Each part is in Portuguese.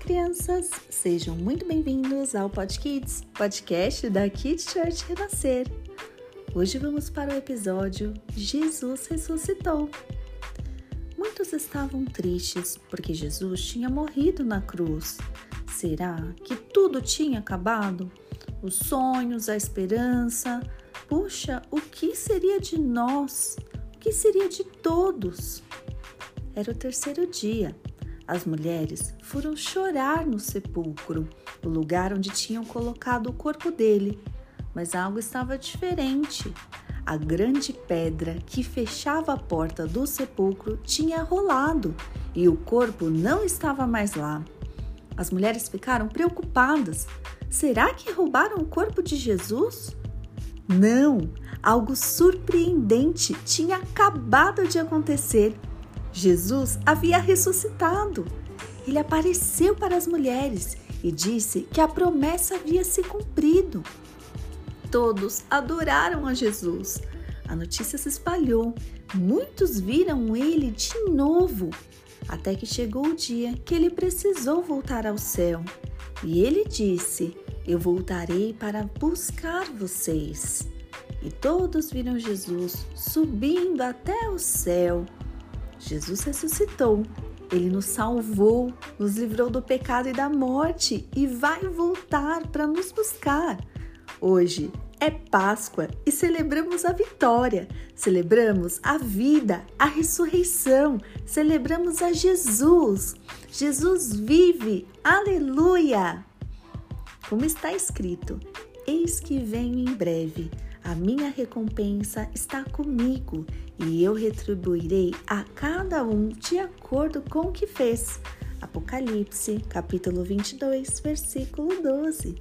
crianças! Sejam muito bem-vindos ao Pod Kids, podcast da Kids Church Renascer. Hoje vamos para o episódio Jesus ressuscitou. Muitos estavam tristes porque Jesus tinha morrido na cruz. Será que tudo tinha acabado? Os sonhos, a esperança? Puxa, o que seria de nós? O que seria de todos? Era o terceiro dia as mulheres foram chorar no sepulcro, o lugar onde tinham colocado o corpo dele. Mas algo estava diferente. A grande pedra que fechava a porta do sepulcro tinha rolado e o corpo não estava mais lá. As mulheres ficaram preocupadas. Será que roubaram o corpo de Jesus? Não! Algo surpreendente tinha acabado de acontecer. Jesus havia ressuscitado. Ele apareceu para as mulheres e disse que a promessa havia se cumprido. Todos adoraram a Jesus. A notícia se espalhou. Muitos viram ele de novo, até que chegou o dia que ele precisou voltar ao céu. E ele disse: Eu voltarei para buscar vocês. E todos viram Jesus subindo até o céu. Jesus ressuscitou. Ele nos salvou, nos livrou do pecado e da morte e vai voltar para nos buscar. Hoje é Páscoa e celebramos a vitória, celebramos a vida, a ressurreição, celebramos a Jesus. Jesus vive, aleluia! Como está escrito, eis que venho em breve a minha recompensa está comigo e eu retribuirei a cada um de acordo com o que fez. Apocalipse, capítulo 22, versículo 12.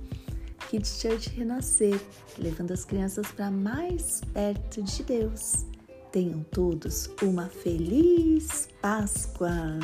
Kids Church Renascer, levando as crianças para mais perto de Deus. Tenham todos uma feliz Páscoa!